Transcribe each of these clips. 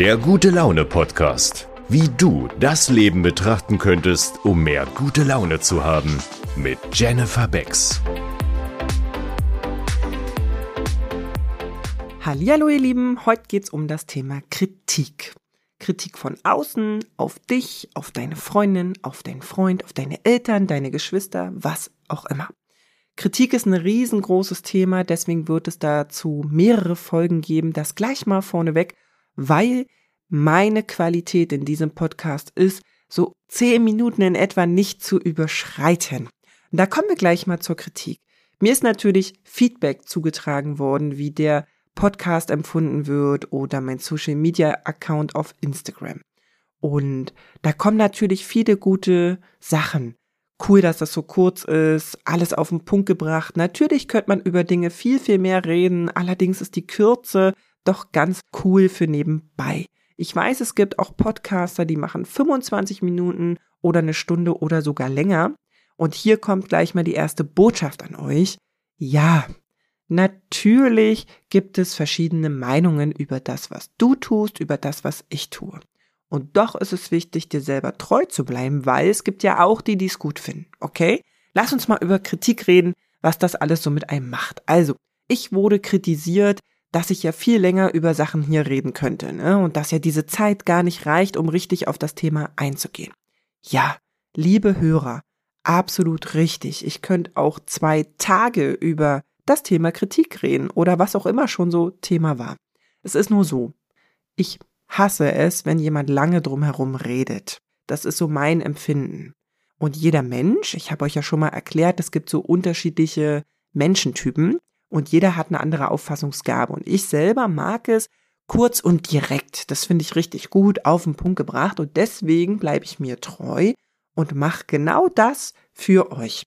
Der gute Laune Podcast. Wie du das Leben betrachten könntest, um mehr gute Laune zu haben. Mit Jennifer Becks. Hallo ihr Lieben, heute geht's um das Thema Kritik. Kritik von außen, auf dich, auf deine Freundin, auf deinen Freund, auf deine Eltern, deine Geschwister, was auch immer. Kritik ist ein riesengroßes Thema, deswegen wird es dazu mehrere Folgen geben. Das gleich mal vorneweg, weil meine Qualität in diesem Podcast ist, so zehn Minuten in etwa nicht zu überschreiten. Da kommen wir gleich mal zur Kritik. Mir ist natürlich Feedback zugetragen worden, wie der Podcast empfunden wird oder mein Social Media Account auf Instagram. Und da kommen natürlich viele gute Sachen. Cool, dass das so kurz ist, alles auf den Punkt gebracht. Natürlich könnte man über Dinge viel, viel mehr reden. Allerdings ist die Kürze doch ganz cool für nebenbei. Ich weiß, es gibt auch Podcaster, die machen 25 Minuten oder eine Stunde oder sogar länger. Und hier kommt gleich mal die erste Botschaft an euch. Ja, natürlich gibt es verschiedene Meinungen über das, was du tust, über das, was ich tue. Und doch ist es wichtig, dir selber treu zu bleiben, weil es gibt ja auch die, die es gut finden. Okay? Lass uns mal über Kritik reden, was das alles so mit einem macht. Also, ich wurde kritisiert, dass ich ja viel länger über Sachen hier reden könnte, ne? Und dass ja diese Zeit gar nicht reicht, um richtig auf das Thema einzugehen. Ja, liebe Hörer, absolut richtig. Ich könnte auch zwei Tage über das Thema Kritik reden oder was auch immer schon so Thema war. Es ist nur so. Ich hasse es, wenn jemand lange drumherum redet. Das ist so mein Empfinden. Und jeder Mensch, ich habe euch ja schon mal erklärt, es gibt so unterschiedliche Menschentypen und jeder hat eine andere Auffassungsgabe. Und ich selber mag es kurz und direkt. Das finde ich richtig gut auf den Punkt gebracht und deswegen bleibe ich mir treu und mache genau das für euch.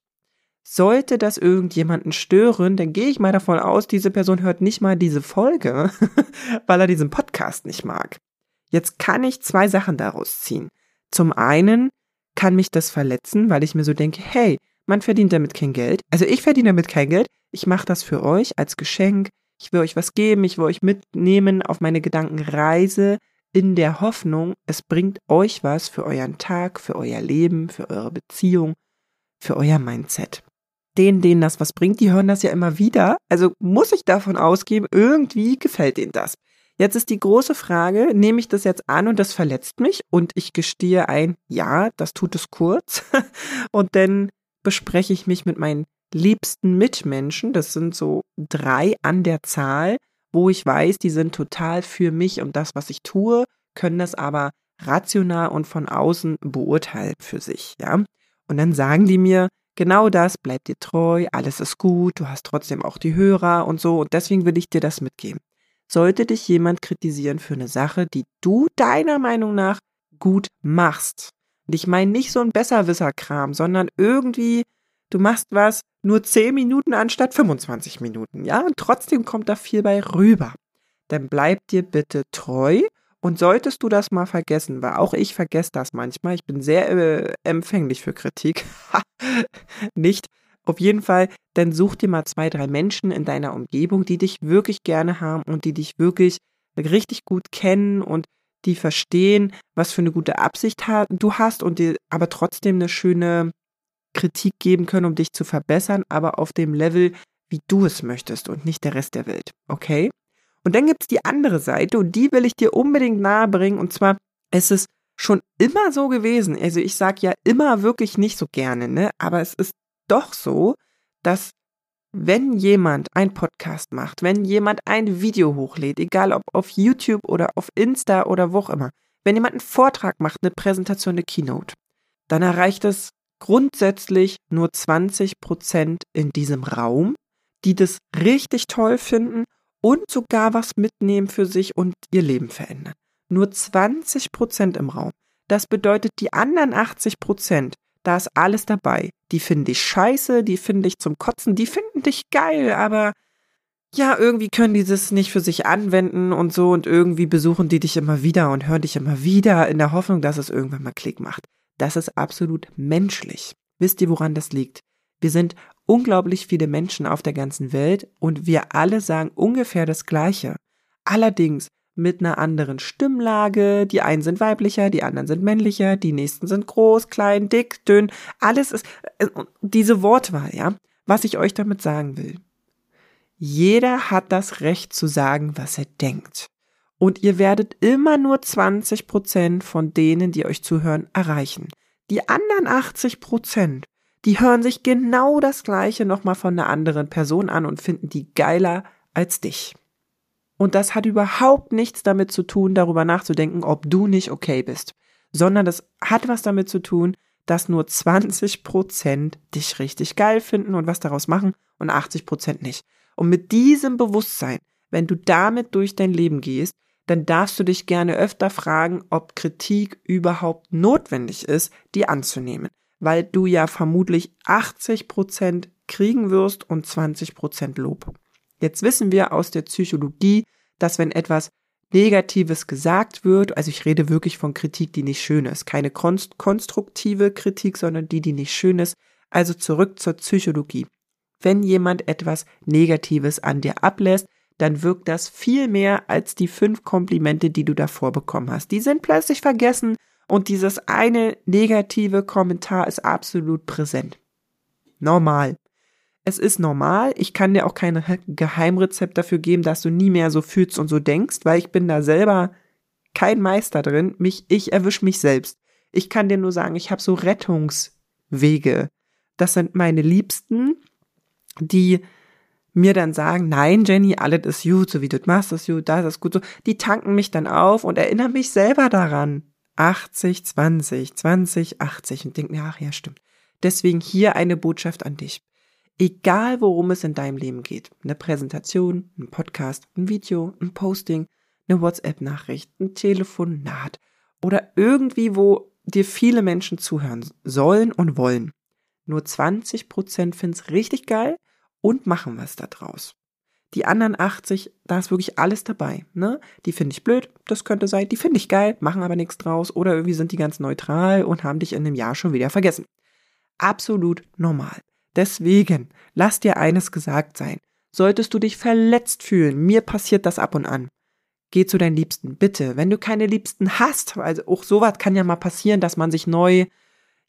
Sollte das irgendjemanden stören, dann gehe ich mal davon aus, diese Person hört nicht mal diese Folge, weil er diesen Podcast nicht mag. Jetzt kann ich zwei Sachen daraus ziehen. Zum einen kann mich das verletzen, weil ich mir so denke, hey, man verdient damit kein Geld. Also ich verdiene damit kein Geld. Ich mache das für euch als Geschenk. Ich will euch was geben. Ich will euch mitnehmen auf meine Gedankenreise in der Hoffnung, es bringt euch was für euren Tag, für euer Leben, für eure Beziehung, für euer Mindset. Denen, denen das was bringt, die hören das ja immer wieder. Also muss ich davon ausgehen, irgendwie gefällt denen das. Jetzt ist die große Frage, nehme ich das jetzt an und das verletzt mich und ich gestehe ein, ja, das tut es kurz und dann bespreche ich mich mit meinen liebsten Mitmenschen, das sind so drei an der Zahl, wo ich weiß, die sind total für mich und das, was ich tue, können das aber rational und von außen beurteilen für sich, ja. Und dann sagen die mir, genau das, bleib dir treu, alles ist gut, du hast trotzdem auch die Hörer und so und deswegen will ich dir das mitgeben. Sollte dich jemand kritisieren für eine Sache, die du deiner Meinung nach gut machst, und ich meine nicht so ein Besserwisser-Kram, sondern irgendwie, du machst was nur 10 Minuten anstatt 25 Minuten, ja? Und trotzdem kommt da viel bei rüber. Dann bleib dir bitte treu und solltest du das mal vergessen, weil auch ich vergesse das manchmal, ich bin sehr äh, empfänglich für Kritik, nicht, auf jeden Fall, dann such dir mal zwei, drei Menschen in deiner Umgebung, die dich wirklich gerne haben und die dich wirklich richtig gut kennen und die verstehen, was für eine gute Absicht du hast und dir aber trotzdem eine schöne Kritik geben können, um dich zu verbessern, aber auf dem Level, wie du es möchtest und nicht der Rest der Welt. Okay? Und dann gibt es die andere Seite und die will ich dir unbedingt nahebringen und zwar es ist schon immer so gewesen. Also ich sage ja immer wirklich nicht so gerne, ne? Aber es ist doch so, dass wenn jemand ein Podcast macht, wenn jemand ein Video hochlädt, egal ob auf YouTube oder auf Insta oder wo auch immer, wenn jemand einen Vortrag macht, eine Präsentation, eine Keynote, dann erreicht es grundsätzlich nur 20 Prozent in diesem Raum, die das richtig toll finden und sogar was mitnehmen für sich und ihr Leben verändern. Nur 20 Prozent im Raum. Das bedeutet, die anderen 80 Prozent, da ist alles dabei. Die finden dich scheiße, die finden dich zum Kotzen, die finden dich geil, aber ja, irgendwie können die das nicht für sich anwenden und so und irgendwie besuchen die dich immer wieder und hören dich immer wieder in der Hoffnung, dass es irgendwann mal Klick macht. Das ist absolut menschlich. Wisst ihr, woran das liegt? Wir sind unglaublich viele Menschen auf der ganzen Welt und wir alle sagen ungefähr das Gleiche. Allerdings mit einer anderen Stimmlage. Die einen sind weiblicher, die anderen sind männlicher, die nächsten sind groß, klein, dick, dünn. Alles ist äh, diese Wortwahl, ja. Was ich euch damit sagen will. Jeder hat das Recht zu sagen, was er denkt. Und ihr werdet immer nur 20 Prozent von denen, die euch zuhören, erreichen. Die anderen 80 Prozent, die hören sich genau das Gleiche nochmal von einer anderen Person an und finden die geiler als dich. Und das hat überhaupt nichts damit zu tun, darüber nachzudenken, ob du nicht okay bist, sondern das hat was damit zu tun, dass nur 20 Prozent dich richtig geil finden und was daraus machen und 80 Prozent nicht. Und mit diesem Bewusstsein, wenn du damit durch dein Leben gehst, dann darfst du dich gerne öfter fragen, ob Kritik überhaupt notwendig ist, die anzunehmen, weil du ja vermutlich 80 Prozent kriegen wirst und 20 Prozent Lob. Jetzt wissen wir aus der Psychologie, dass wenn etwas Negatives gesagt wird, also ich rede wirklich von Kritik, die nicht schön ist, keine konstruktive Kritik, sondern die, die nicht schön ist, also zurück zur Psychologie. Wenn jemand etwas Negatives an dir ablässt, dann wirkt das viel mehr als die fünf Komplimente, die du davor bekommen hast. Die sind plötzlich vergessen und dieses eine negative Kommentar ist absolut präsent. Normal. Es ist normal. Ich kann dir auch kein Geheimrezept dafür geben, dass du nie mehr so fühlst und so denkst, weil ich bin da selber kein Meister drin. Mich, ich erwische mich selbst. Ich kann dir nur sagen, ich habe so Rettungswege. Das sind meine Liebsten, die mir dann sagen, nein, Jenny, alles ist gut, so wie du machst, ist gut, das ist gut, so. Die tanken mich dann auf und erinnern mich selber daran. 80, 20, 20, 80 und denken mir, ach ja, stimmt. Deswegen hier eine Botschaft an dich. Egal worum es in deinem Leben geht, eine Präsentation, ein Podcast, ein Video, ein Posting, eine WhatsApp-Nachricht, ein Telefonat oder irgendwie, wo dir viele Menschen zuhören sollen und wollen. Nur 20 Prozent finden es richtig geil und machen was da draus. Die anderen 80, da ist wirklich alles dabei. Ne? Die finde ich blöd, das könnte sein. Die finde ich geil, machen aber nichts draus. Oder irgendwie sind die ganz neutral und haben dich in einem Jahr schon wieder vergessen. Absolut normal. Deswegen, lass dir eines gesagt sein. Solltest du dich verletzt fühlen, mir passiert das ab und an. Geh zu deinen Liebsten, bitte. Wenn du keine Liebsten hast, also auch sowas kann ja mal passieren, dass man sich neu,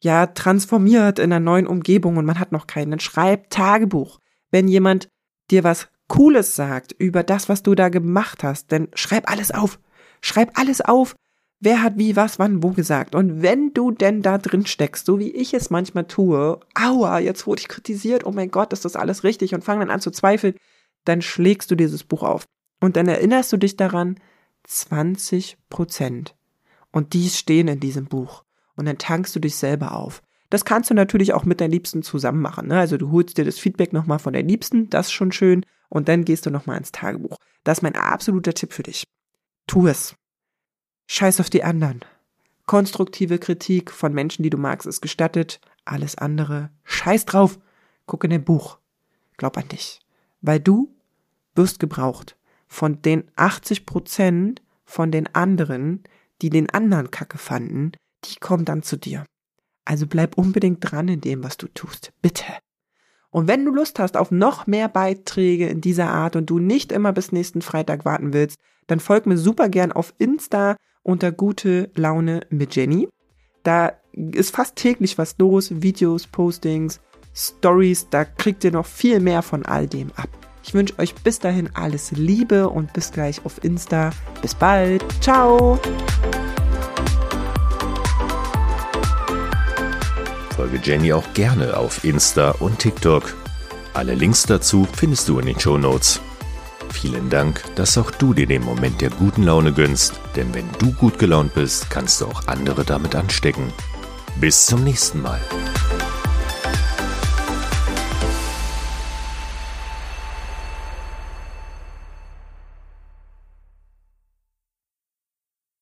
ja, transformiert in einer neuen Umgebung und man hat noch keinen. Schreib Tagebuch wenn jemand dir was Cooles sagt über das, was du da gemacht hast, dann schreib alles auf. Schreib alles auf. Wer hat wie, was, wann, wo gesagt? Und wenn du denn da drin steckst, so wie ich es manchmal tue, aua, jetzt wurde ich kritisiert, oh mein Gott, ist das alles richtig und fang dann an zu zweifeln, dann schlägst du dieses Buch auf. Und dann erinnerst du dich daran, 20 Prozent. Und die stehen in diesem Buch. Und dann tankst du dich selber auf. Das kannst du natürlich auch mit deinen Liebsten zusammen machen. Ne? Also du holst dir das Feedback nochmal von deinen Liebsten, das ist schon schön, und dann gehst du nochmal ins Tagebuch. Das ist mein absoluter Tipp für dich. Tu es. Scheiß auf die anderen. Konstruktive Kritik von Menschen, die du magst, ist gestattet. Alles andere, scheiß drauf. Guck in dein Buch. Glaub an dich. Weil du wirst gebraucht. Von den 80 Prozent von den anderen, die den anderen Kacke fanden, die kommen dann zu dir. Also bleib unbedingt dran in dem, was du tust. Bitte. Und wenn du Lust hast auf noch mehr Beiträge in dieser Art und du nicht immer bis nächsten Freitag warten willst, dann folg mir super gern auf Insta unter gute Laune mit Jenny. Da ist fast täglich was los, Videos, Postings, Stories, da kriegt ihr noch viel mehr von all dem ab. Ich wünsche euch bis dahin alles Liebe und bis gleich auf Insta. Bis bald. Ciao. Folge Jenny auch gerne auf Insta und TikTok. Alle Links dazu findest du in den Show Notes. Vielen Dank, dass auch du dir den Moment der guten Laune gönnst, denn wenn du gut gelaunt bist, kannst du auch andere damit anstecken. Bis zum nächsten Mal.